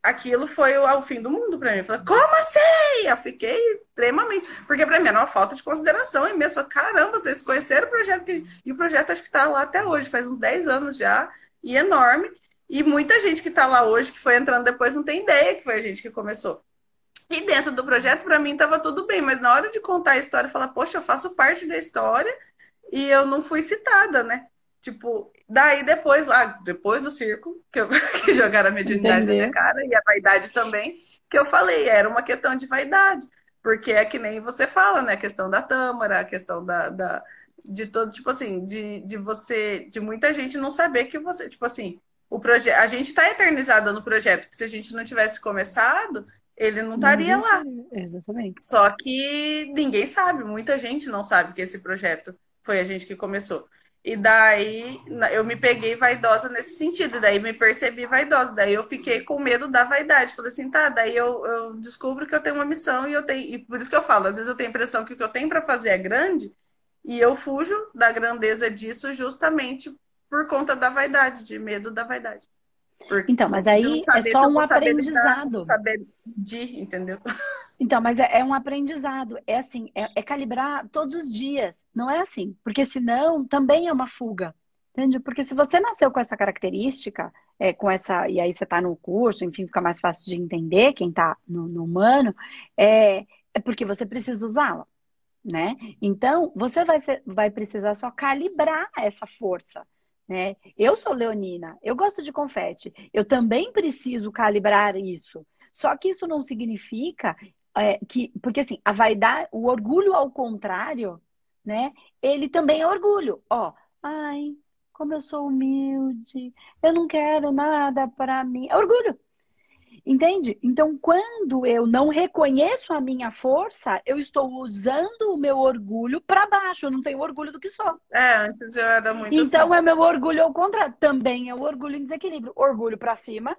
aquilo foi o, o, fim do mundo para mim. Eu falei, como assim? Eu fiquei extremamente. Porque para mim era uma falta de consideração e mesmo. Caramba, vocês conheceram o projeto. E o projeto acho que está lá até hoje, faz uns 10 anos já, e enorme. E muita gente que está lá hoje, que foi entrando depois, não tem ideia que foi a gente que começou. E dentro do projeto, para mim, estava tudo bem, mas na hora de contar a história, falar, poxa, eu faço parte da história e eu não fui citada, né? Tipo, daí depois, lá, depois do circo, que, eu, [LAUGHS] que jogaram a mediunidade na minha cara, e a vaidade também, que eu falei, era uma questão de vaidade. Porque é que nem você fala, né? A questão da tâmara, a questão da, da de todo, tipo assim, de, de você, de muita gente não saber que você, tipo assim, o projeto, a gente está eternizado no projeto, porque se a gente não tivesse começado, ele não estaria lá. Exatamente. Só que ninguém sabe, muita gente não sabe que esse projeto foi a gente que começou. E daí eu me peguei vaidosa nesse sentido, daí me percebi vaidosa, daí eu fiquei com medo da vaidade. Falei assim, tá, daí eu, eu descubro que eu tenho uma missão e eu tenho. E por isso que eu falo, às vezes eu tenho a impressão que o que eu tenho para fazer é grande, e eu fujo da grandeza disso justamente por conta da vaidade, de medo da vaidade. Por, então, mas aí é só um aprendizado. Saber de, entendeu? [LAUGHS] Então, mas é, é um aprendizado. É assim, é, é, calibrar todos os dias. Não é assim. Porque senão também é uma fuga. Entende? Porque se você nasceu com essa característica, é, com essa, e aí você está no curso, enfim, fica mais fácil de entender quem está no, no, humano, é, é porque você precisa usá-la. Né? Então, você vai, ser, vai precisar só calibrar essa força. Né? Eu sou leonina, eu gosto de confete, eu também preciso calibrar isso. Só que isso não significa é, que, porque assim, a vaidade, o orgulho ao contrário, né? Ele também é orgulho. Ó, ai, como eu sou humilde, eu não quero nada para mim. É orgulho. Entende? Então, quando eu não reconheço a minha força, eu estou usando o meu orgulho para baixo. Eu não tenho orgulho do que sou. É, antes eu era muito Então, assim. é meu orgulho ao contrário. Também é o orgulho em desequilíbrio. Orgulho para cima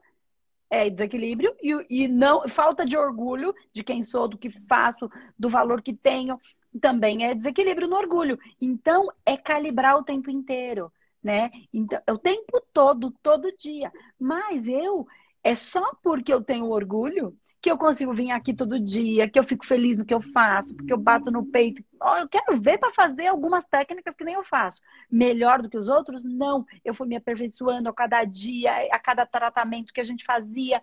é desequilíbrio e, e não falta de orgulho de quem sou, do que faço, do valor que tenho. Também é desequilíbrio no orgulho. Então, é calibrar o tempo inteiro, né? Então, o tempo todo, todo dia. Mas eu é só porque eu tenho orgulho que eu consigo vir aqui todo dia, que eu fico feliz no que eu faço, porque eu bato no peito. Oh, eu quero ver para fazer algumas técnicas que nem eu faço. Melhor do que os outros? Não. Eu fui me aperfeiçoando a cada dia, a cada tratamento que a gente fazia.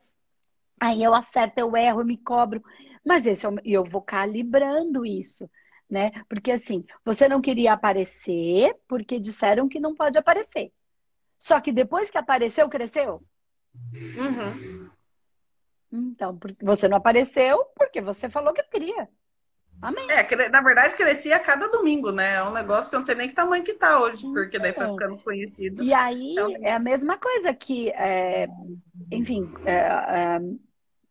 Aí eu acerto, eu erro, eu me cobro. Mas esse é o... eu vou calibrando isso, né? Porque assim, você não queria aparecer porque disseram que não pode aparecer. Só que depois que apareceu, cresceu? Uhum. Então, você não apareceu porque você falou que queria. Amém. É, na verdade, crescia a cada domingo, né? É um negócio que eu não sei nem que tamanho que tá hoje, porque daí foi então, ficando conhecido. E aí então... é a mesma coisa que, é, enfim, é, é,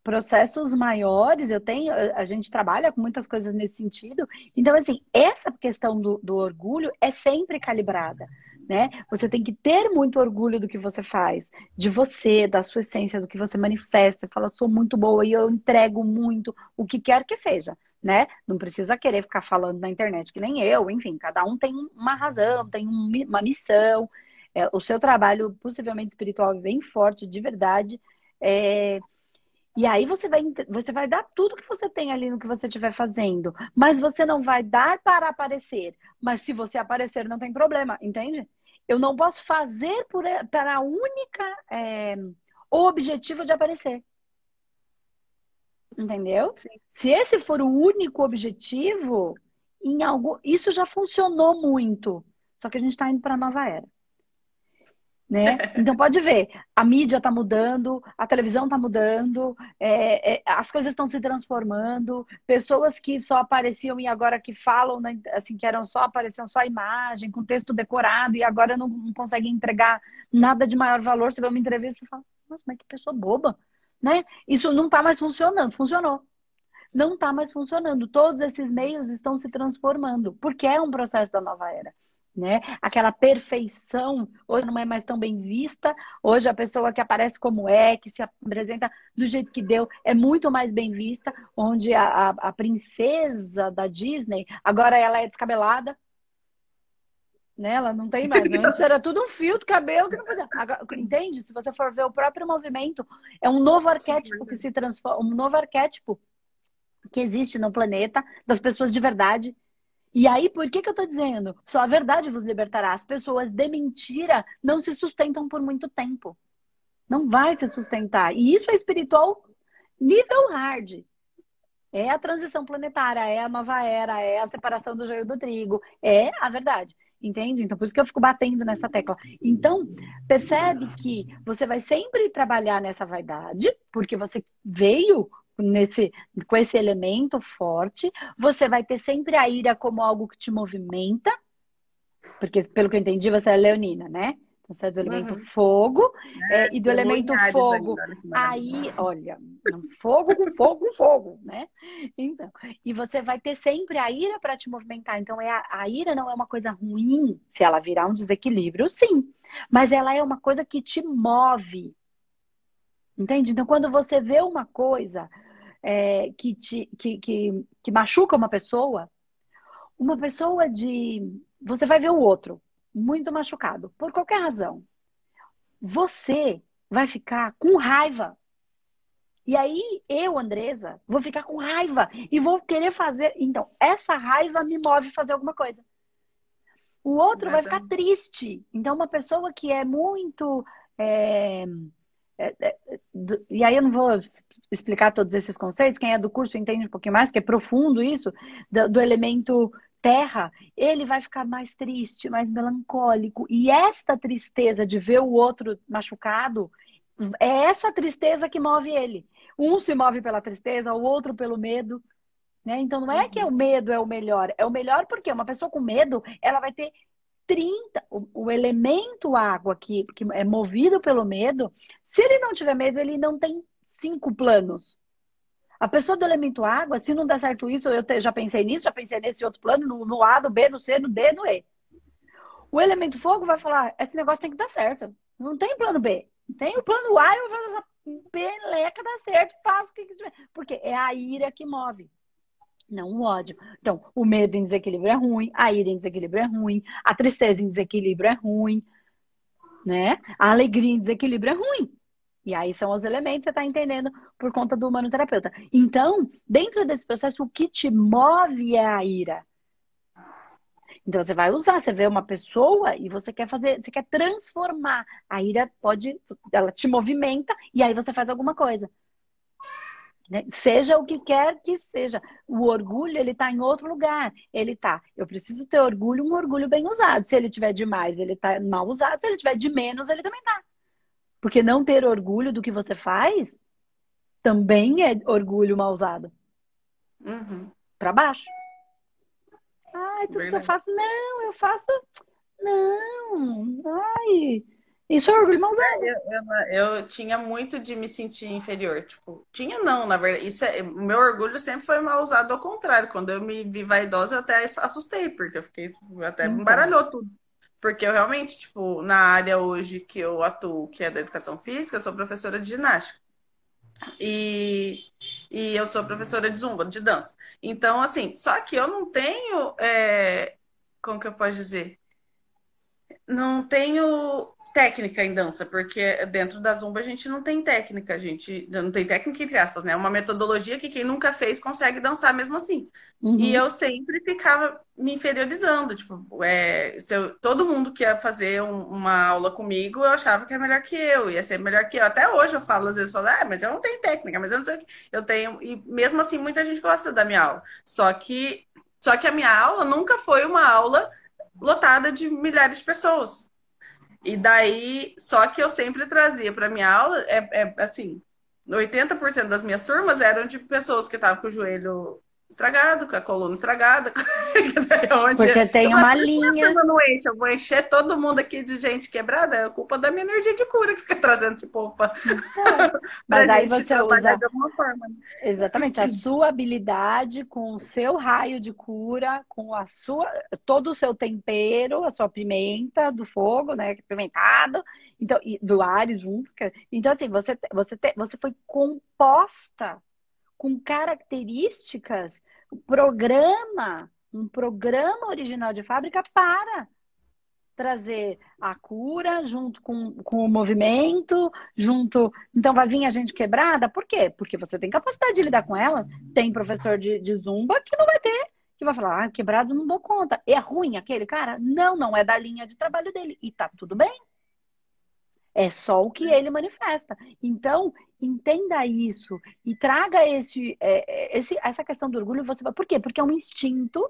processos maiores, eu tenho, a gente trabalha com muitas coisas nesse sentido. Então, assim, essa questão do, do orgulho é sempre calibrada né? Você tem que ter muito orgulho do que você faz, de você, da sua essência, do que você manifesta. Fala, sou muito boa e eu entrego muito, o que quer que seja, né? Não precisa querer ficar falando na internet que nem eu, enfim, cada um tem uma razão, tem uma missão. É, o seu trabalho, possivelmente espiritual, é bem forte, de verdade. É... E aí você vai, você vai dar tudo que você tem ali no que você estiver fazendo. Mas você não vai dar para aparecer. Mas se você aparecer, não tem problema, entende? Eu não posso fazer por, para a única é, objetivo de aparecer. Entendeu? Sim. Se esse for o único objetivo, em algo, isso já funcionou muito. Só que a gente está indo para a nova era né? Então pode ver, a mídia está mudando, a televisão está mudando, é, é, as coisas estão se transformando, pessoas que só apareciam e agora que falam, né, assim, que eram só apareciam só a imagem, com texto decorado, e agora não, não conseguem entregar nada de maior valor. Você vê uma entrevista e fala, nossa, mas que pessoa boba, né? Isso não está mais funcionando, funcionou. Não está mais funcionando. Todos esses meios estão se transformando, porque é um processo da nova era né? Aquela perfeição hoje não é mais tão bem vista. Hoje a pessoa que aparece como é, que se apresenta do jeito que deu, é muito mais bem vista. Onde a, a, a princesa da Disney agora ela é descabelada, né? Ela não tem mais. Antes era tudo um fio de cabelo que não podia. Agora, entende? Se você for ver o próprio movimento, é um novo arquétipo Sim, que se transforma, um novo arquétipo que existe no planeta das pessoas de verdade e aí, por que, que eu estou dizendo? Só a verdade vos libertará. As pessoas de mentira não se sustentam por muito tempo. Não vai se sustentar. E isso é espiritual nível hard. É a transição planetária, é a nova era, é a separação do joio do trigo. É a verdade. Entende? Então, por isso que eu fico batendo nessa tecla. Então, percebe que você vai sempre trabalhar nessa vaidade, porque você veio nesse, com esse elemento forte. Você vai ter sempre a ira como algo que te movimenta, porque pelo que eu entendi, você é leonina, né? Então, você é do elemento uhum. fogo é, é, e do elemento fogo. Aí, olha, fogo com fogo com fogo, né? Então, e você vai ter sempre a ira para te movimentar. Então, é a, a ira não é uma coisa ruim se ela virar um desequilíbrio, sim. Mas ela é uma coisa que te move. Entende? Então, quando você vê uma coisa, é, que, te, que, que, que machuca uma pessoa, uma pessoa de. Você vai ver o outro muito machucado, por qualquer razão. Você vai ficar com raiva. E aí, eu, Andresa, vou ficar com raiva e vou querer fazer. Então, essa raiva me move a fazer alguma coisa. O outro Mas vai ficar é... triste. Então, uma pessoa que é muito. É é, é, e aí eu não vou explicar todos esses conceitos, quem é do curso entende um pouquinho mais, que é profundo isso, do, do elemento terra, ele vai ficar mais triste, mais melancólico. E esta tristeza de ver o outro machucado, é essa tristeza que move ele. Um se move pela tristeza, o outro pelo medo. Né? Então não é que é o medo é o melhor, é o melhor porque uma pessoa com medo, ela vai ter 30, o, o elemento água que, que é movido pelo medo, se ele não tiver medo, ele não tem cinco planos. A pessoa do elemento água, se não der certo isso, eu já pensei nisso, já pensei nesse outro plano, no, no, A, no B, no C, no D, no E. O elemento fogo vai falar, esse negócio tem que dar certo. Não tem plano B. Tem o plano A eu vou essa peleca dar certo, faço o que quiser. Porque é a ira que move não o ódio. Então, o medo em desequilíbrio é ruim, a ira em desequilíbrio é ruim, a tristeza em desequilíbrio é ruim, né? A alegria em desequilíbrio é ruim. E aí são os elementos que você está entendendo por conta do humanoterapeuta. Então, dentro desse processo, o que te move é a ira. Então você vai usar, você vê uma pessoa e você quer fazer, você quer transformar. A ira pode, ela te movimenta e aí você faz alguma coisa. Né? Seja o que quer que seja. O orgulho, ele está em outro lugar. Ele tá, eu preciso ter orgulho, um orgulho bem usado. Se ele tiver demais, ele está mal usado. Se ele tiver de menos, ele também tá. Porque não ter orgulho do que você faz também é orgulho mal usado. Uhum. Para baixo. Ai, tudo Verdade. que eu faço. Não, eu faço. Não. Ai. Isso é orgulho mauzado. Eu, eu, eu, tinha muito de me sentir inferior. Tipo, tinha não, na verdade. Isso é, meu orgulho sempre foi mal usado ao contrário. Quando eu me vi vaidosa, eu até assustei, porque eu fiquei. Até então. embaralhou tudo. Porque eu realmente, tipo, na área hoje que eu atuo, que é da educação física, eu sou professora de ginástica. E, e eu sou professora de zumba, de dança. Então, assim, só que eu não tenho. É, como que eu posso dizer? Não tenho técnica em dança, porque dentro da Zumba a gente não tem técnica, a gente não tem técnica entre aspas, né? É uma metodologia que quem nunca fez consegue dançar mesmo assim. Uhum. E eu sempre ficava me inferiorizando, tipo, é, se eu, todo mundo que ia fazer um, uma aula comigo, eu achava que era melhor que eu, ia ser melhor que eu. Até hoje eu falo, às vezes, falo, ah, mas eu não tenho técnica, mas eu não sei o que. Eu tenho, e mesmo assim muita gente gosta da minha aula. Só que, só que a minha aula nunca foi uma aula lotada de milhares de pessoas. E daí, só que eu sempre trazia para minha aula, é, é assim, 80% das minhas turmas eram de pessoas que estavam com o joelho estragado, com a coluna estragada. [LAUGHS] onde Porque tem uma linha. Não enche, eu vou encher todo mundo aqui de gente quebrada, é culpa da minha energia de cura que fica trazendo esse povo pra... É. [LAUGHS] Mas aí você usa de alguma forma. Né? Exatamente, a [CLEARS THROAT] sua habilidade com o seu raio de cura, com a sua todo o seu tempero, a sua pimenta do fogo, né, pimentado, então do ar junto. Então assim, você você você foi composta com características, programa, um programa original de fábrica para trazer a cura junto com, com o movimento, junto. Então vai vir a gente quebrada, por quê? Porque você tem capacidade de lidar com elas. Tem professor de, de zumba que não vai ter, que vai falar, ah, quebrado não dou conta. É ruim aquele cara? Não, não é da linha de trabalho dele. E tá tudo bem. É só o que ele manifesta. Então, entenda isso e traga é, é, esse, essa questão do orgulho. Você vai, por quê? Porque é um instinto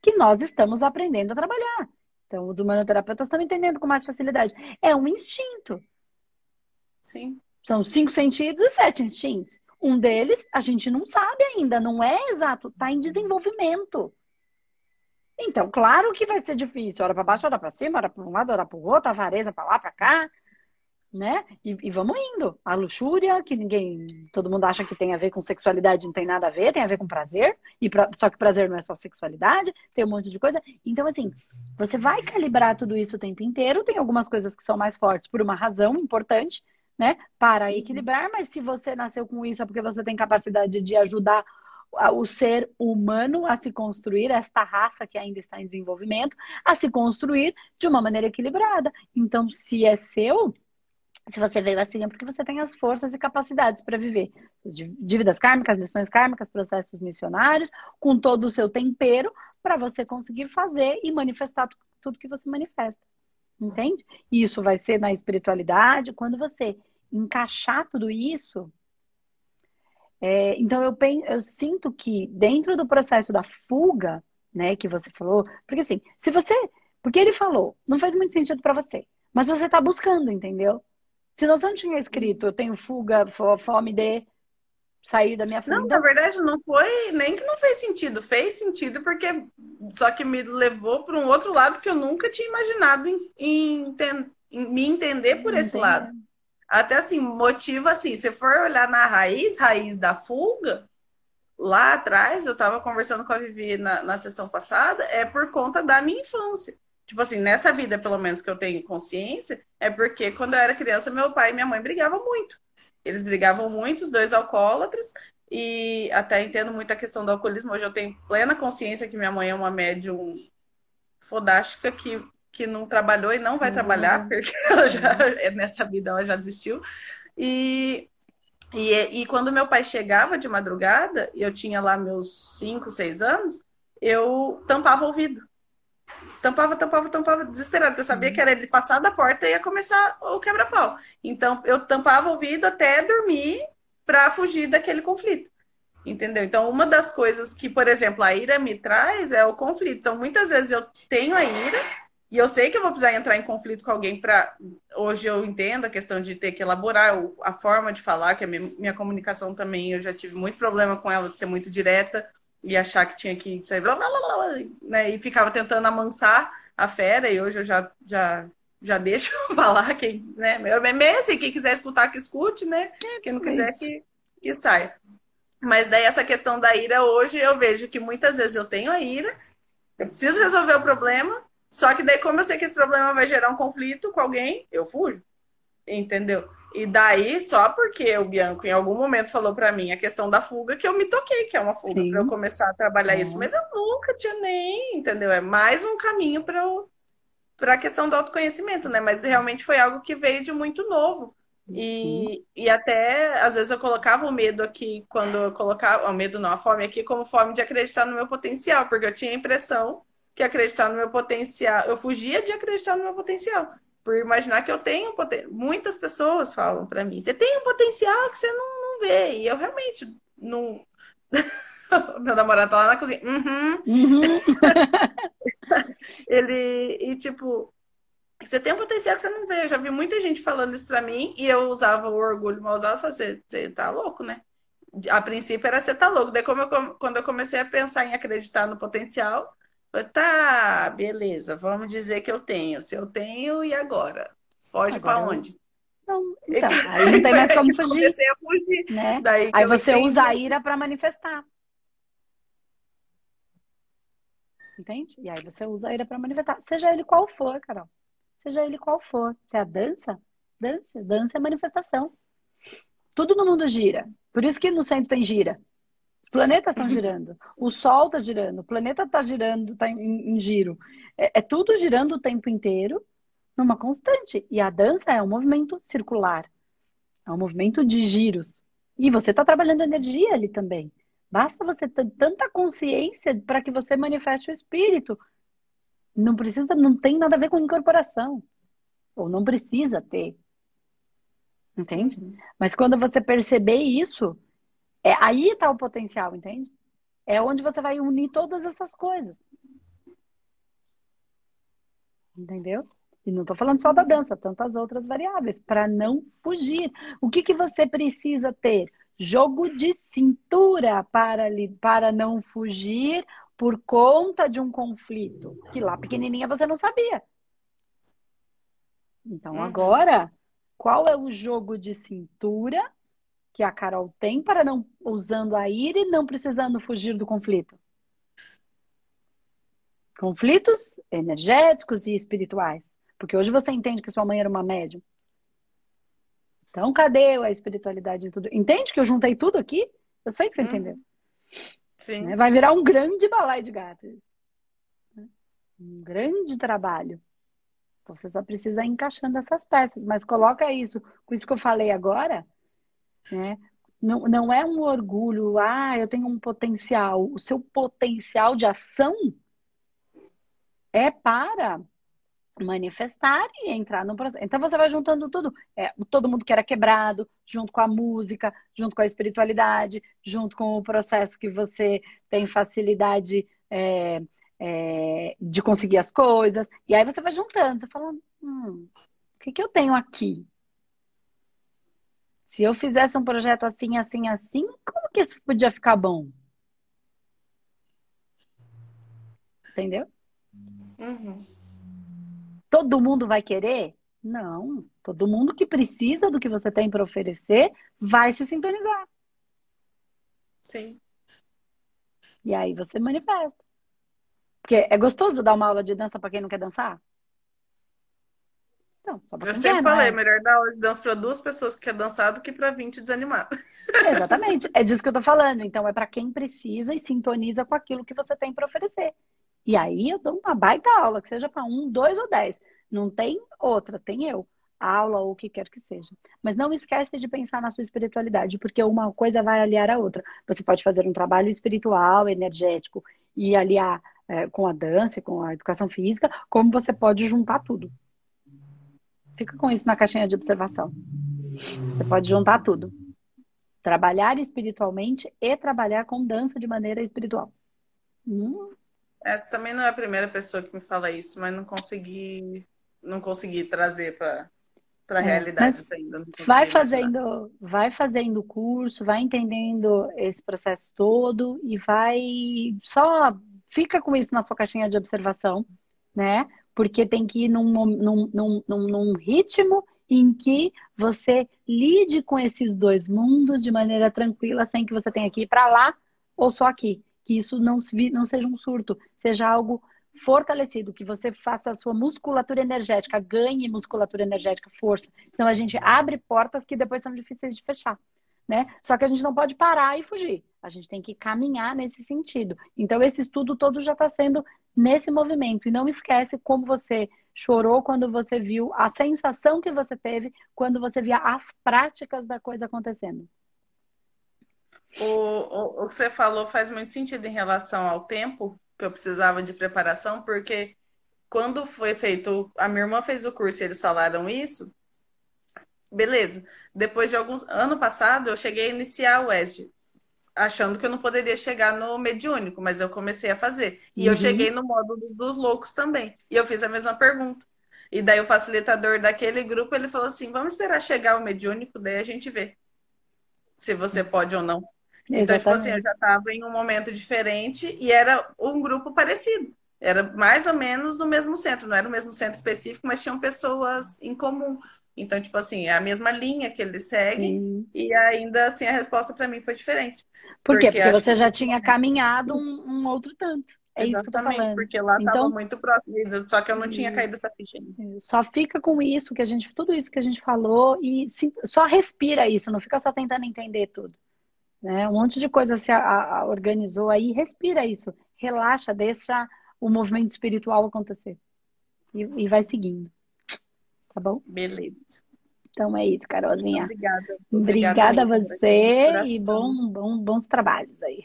que nós estamos aprendendo a trabalhar. Então, os humanoterapeutas estão entendendo com mais facilidade. É um instinto. Sim. São cinco sentidos e sete instintos. Um deles a gente não sabe ainda, não é exato, está em desenvolvimento. Então, claro que vai ser difícil. Hora para baixo, hora para cima, hora para um lado, hora para o outro, avareza para lá, para cá né? E, e, vamos indo. A luxúria, que ninguém, todo mundo acha que tem a ver com sexualidade, não tem nada a ver, tem a ver com prazer. E pra, só que prazer não é só sexualidade, tem um monte de coisa. Então, assim, você vai calibrar tudo isso o tempo inteiro. Tem algumas coisas que são mais fortes por uma razão importante, né? Para uhum. equilibrar. Mas se você nasceu com isso é porque você tem capacidade de ajudar o ser humano a se construir, esta raça que ainda está em desenvolvimento, a se construir de uma maneira equilibrada. Então, se é seu, se você veio assim, é porque você tem as forças e capacidades para viver. Dívidas kármicas, lições kármicas, processos missionários, com todo o seu tempero, para você conseguir fazer e manifestar tudo que você manifesta. Entende? E isso vai ser na espiritualidade. Quando você encaixar tudo isso. É, então, eu, penso, eu sinto que dentro do processo da fuga, né, que você falou, porque assim, se você. Porque ele falou, não faz muito sentido para você, mas você está buscando, entendeu? Se você não tinha escrito, eu tenho fuga, fome de sair da minha família. Não, na verdade, não foi nem que não fez sentido. Fez sentido porque só que me levou para um outro lado que eu nunca tinha imaginado em, em, em me entender por esse lado. Até assim, motivo assim, se for olhar na raiz, raiz da fuga, lá atrás, eu estava conversando com a Vivi na, na sessão passada, é por conta da minha infância tipo assim, nessa vida, pelo menos que eu tenho consciência, é porque quando eu era criança, meu pai e minha mãe brigavam muito. Eles brigavam muito, os dois alcoólatras, e até entendo muito a questão do alcoolismo. Hoje eu tenho plena consciência que minha mãe é uma médium fodástica que, que não trabalhou e não vai uhum. trabalhar, porque [LAUGHS] ela já, nessa vida ela já desistiu. E, e, e quando meu pai chegava de madrugada, e eu tinha lá meus 5, 6 anos, eu tampava o ouvido. Tampava, tampava, tampava, desesperado, porque eu sabia que era ele passar da porta e ia começar o quebra-pau. Então, eu tampava o ouvido até dormir para fugir daquele conflito. Entendeu? Então, uma das coisas que, por exemplo, a ira me traz é o conflito. Então, muitas vezes eu tenho a ira e eu sei que eu vou precisar entrar em conflito com alguém para. Hoje eu entendo a questão de ter que elaborar a forma de falar, que a minha, minha comunicação também, eu já tive muito problema com ela de ser muito direta e achar que tinha que sair, blá, blá, blá, blá, né? E ficava tentando amansar a fera, e hoje eu já, já, já deixo [LAUGHS] falar quem, né? É meio assim, quem quiser escutar, que escute, né? Quem não quiser, que, que saia. Mas daí essa questão da ira hoje eu vejo que muitas vezes eu tenho a ira, eu preciso resolver o problema, só que daí, como eu sei que esse problema vai gerar um conflito com alguém, eu fujo. Entendeu? E daí, só porque o Bianco em algum momento falou para mim a questão da fuga, que eu me toquei, que é uma fuga para eu começar a trabalhar é. isso. Mas eu nunca tinha nem, entendeu? É mais um caminho para para a questão do autoconhecimento, né? Mas realmente foi algo que veio de muito novo. E, e até, às vezes, eu colocava o medo aqui, quando eu colocava, o medo não, a fome aqui, como forma de acreditar no meu potencial, porque eu tinha a impressão que acreditar no meu potencial, eu fugia de acreditar no meu potencial, por imaginar que eu tenho potencial. Muitas pessoas falam para mim, você tem um potencial que você não, não vê, e eu realmente não. [LAUGHS] meu namorado tá lá na cozinha. Uhum. Uhum. [LAUGHS] Ele, e tipo, você tem um potencial que você não vê. Eu já vi muita gente falando isso pra mim e eu usava o orgulho mal usado e falei, você, tá louco, né? A princípio era você tá louco. Daí, como eu, quando eu comecei a pensar em acreditar no potencial, tá, beleza, vamos dizer que eu tenho. Se eu tenho, e agora? Foge para onde? Não, [LAUGHS] então, aí não tem mais como fugir. fugir. Né? aí você entendi. usa a ira para manifestar. Entende? E aí você usa a ira para manifestar. Seja ele qual for, Carol seja ele qual for. Se é a dança, dança. Dança é manifestação. Tudo no mundo gira. Por isso que no centro tem gira. Os planetas estão girando. O Sol está girando. O planeta está girando, está em, em, giro. É, é tudo girando o tempo inteiro, numa constante. E a dança é um movimento circular. É um movimento de giros. E você está trabalhando energia ali também. Basta você ter tanta consciência para que você manifeste o espírito não precisa, não tem nada a ver com incorporação. Ou não precisa ter. Entende? Uhum. Mas quando você perceber isso, é aí está o potencial, entende? É onde você vai unir todas essas coisas. Entendeu? E não estou falando só da dança, tantas outras variáveis, para não fugir. O que, que você precisa ter? Jogo de cintura para, para não fugir por conta de um conflito que lá pequenininha você não sabia. Então agora, qual é o jogo de cintura que a Carol tem para não usando a ira e não precisando fugir do conflito? Conflitos energéticos e espirituais. Porque hoje você entende que sua mãe era uma médium. Então, cadê a espiritualidade e tudo? Entende que eu juntei tudo aqui? Eu sei que você uhum. entendeu. Sim. Né? Vai virar um grande balai de gatos. Né? Um grande trabalho. Você só precisa ir encaixando essas peças. Mas coloca isso, com isso que eu falei agora, né? Não, não é um orgulho, ah, eu tenho um potencial. O seu potencial de ação é para manifestar e entrar no processo. Então você vai juntando tudo. É, todo mundo que era quebrado, junto com a música, junto com a espiritualidade, junto com o processo que você tem facilidade é, é, de conseguir as coisas. E aí você vai juntando, você fala, hum, o que, que eu tenho aqui? Se eu fizesse um projeto assim, assim, assim, como que isso podia ficar bom? Entendeu? Uhum. Todo mundo vai querer? Não. Todo mundo que precisa do que você tem para oferecer vai se sintonizar. Sim. E aí você manifesta. Porque é gostoso dar uma aula de dança para quem não quer dançar? Não, só pra Eu sempre quer, falei, né? melhor dar aula de dança para duas pessoas que quer dançar do que para 20 desanimadas. [LAUGHS] Exatamente. É disso que eu tô falando. Então é para quem precisa e sintoniza com aquilo que você tem para oferecer. E aí eu dou uma baita aula, que seja para um, dois ou dez. Não tem outra, tem eu. aula ou o que quer que seja. Mas não esquece de pensar na sua espiritualidade, porque uma coisa vai aliar a outra. Você pode fazer um trabalho espiritual, energético e aliar é, com a dança, com a educação física, como você pode juntar tudo. Fica com isso na caixinha de observação. Você pode juntar tudo. Trabalhar espiritualmente e trabalhar com dança de maneira espiritual. Hum. Essa também não é a primeira pessoa que me fala isso, mas não consegui, não consegui trazer para para a é, realidade ainda. Vai fazendo, vai fazendo o curso, vai entendendo esse processo todo e vai só fica com isso na sua caixinha de observação, né? Porque tem que ir num, num, num, num ritmo em que você lide com esses dois mundos de maneira tranquila, sem que você tenha que ir para lá ou só aqui. Que isso não, não seja um surto, seja algo fortalecido, que você faça a sua musculatura energética, ganhe musculatura energética, força. Senão a gente abre portas que depois são difíceis de fechar. Né? Só que a gente não pode parar e fugir. A gente tem que caminhar nesse sentido. Então, esse estudo todo já está sendo nesse movimento. E não esquece como você chorou quando você viu a sensação que você teve quando você via as práticas da coisa acontecendo. O, o, o que você falou faz muito sentido em relação ao tempo que eu precisava de preparação, porque quando foi feito, a minha irmã fez o curso e eles falaram isso, beleza. Depois de alguns ano passado, eu cheguei a iniciar o ESG achando que eu não poderia chegar no mediúnico, mas eu comecei a fazer. E uhum. eu cheguei no módulo dos loucos também. E eu fiz a mesma pergunta. E daí o facilitador daquele grupo, ele falou assim, vamos esperar chegar o mediúnico, daí a gente vê se você pode ou não. Exatamente. Então, tipo assim, eu já estava em um momento diferente e era um grupo parecido. Era mais ou menos do mesmo centro, não era o mesmo centro específico, mas tinham pessoas em comum. Então, tipo assim, é a mesma linha que eles seguem Sim. e ainda assim a resposta para mim foi diferente. Por quê? Porque, porque você já tinha caminhado um, um outro tanto. É Exatamente, isso que eu tô falando. porque lá estava então, muito próximo, só que eu não tinha caído essa ficha ainda. Só fica com isso que a gente, tudo isso que a gente falou e sim, só respira isso, não fica só tentando entender tudo. Né? Um monte de coisa se a, a, organizou aí, respira isso, relaxa, deixa o movimento espiritual acontecer e, e vai seguindo. Tá bom? Beleza. Então é isso, Carolzinha. Obrigada. Obrigada, a você e bom, bom, bons trabalhos aí.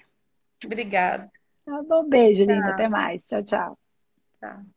Obrigada. Tá bom, beijo, tchau. linda. Até mais. Tchau, tchau. Tchau.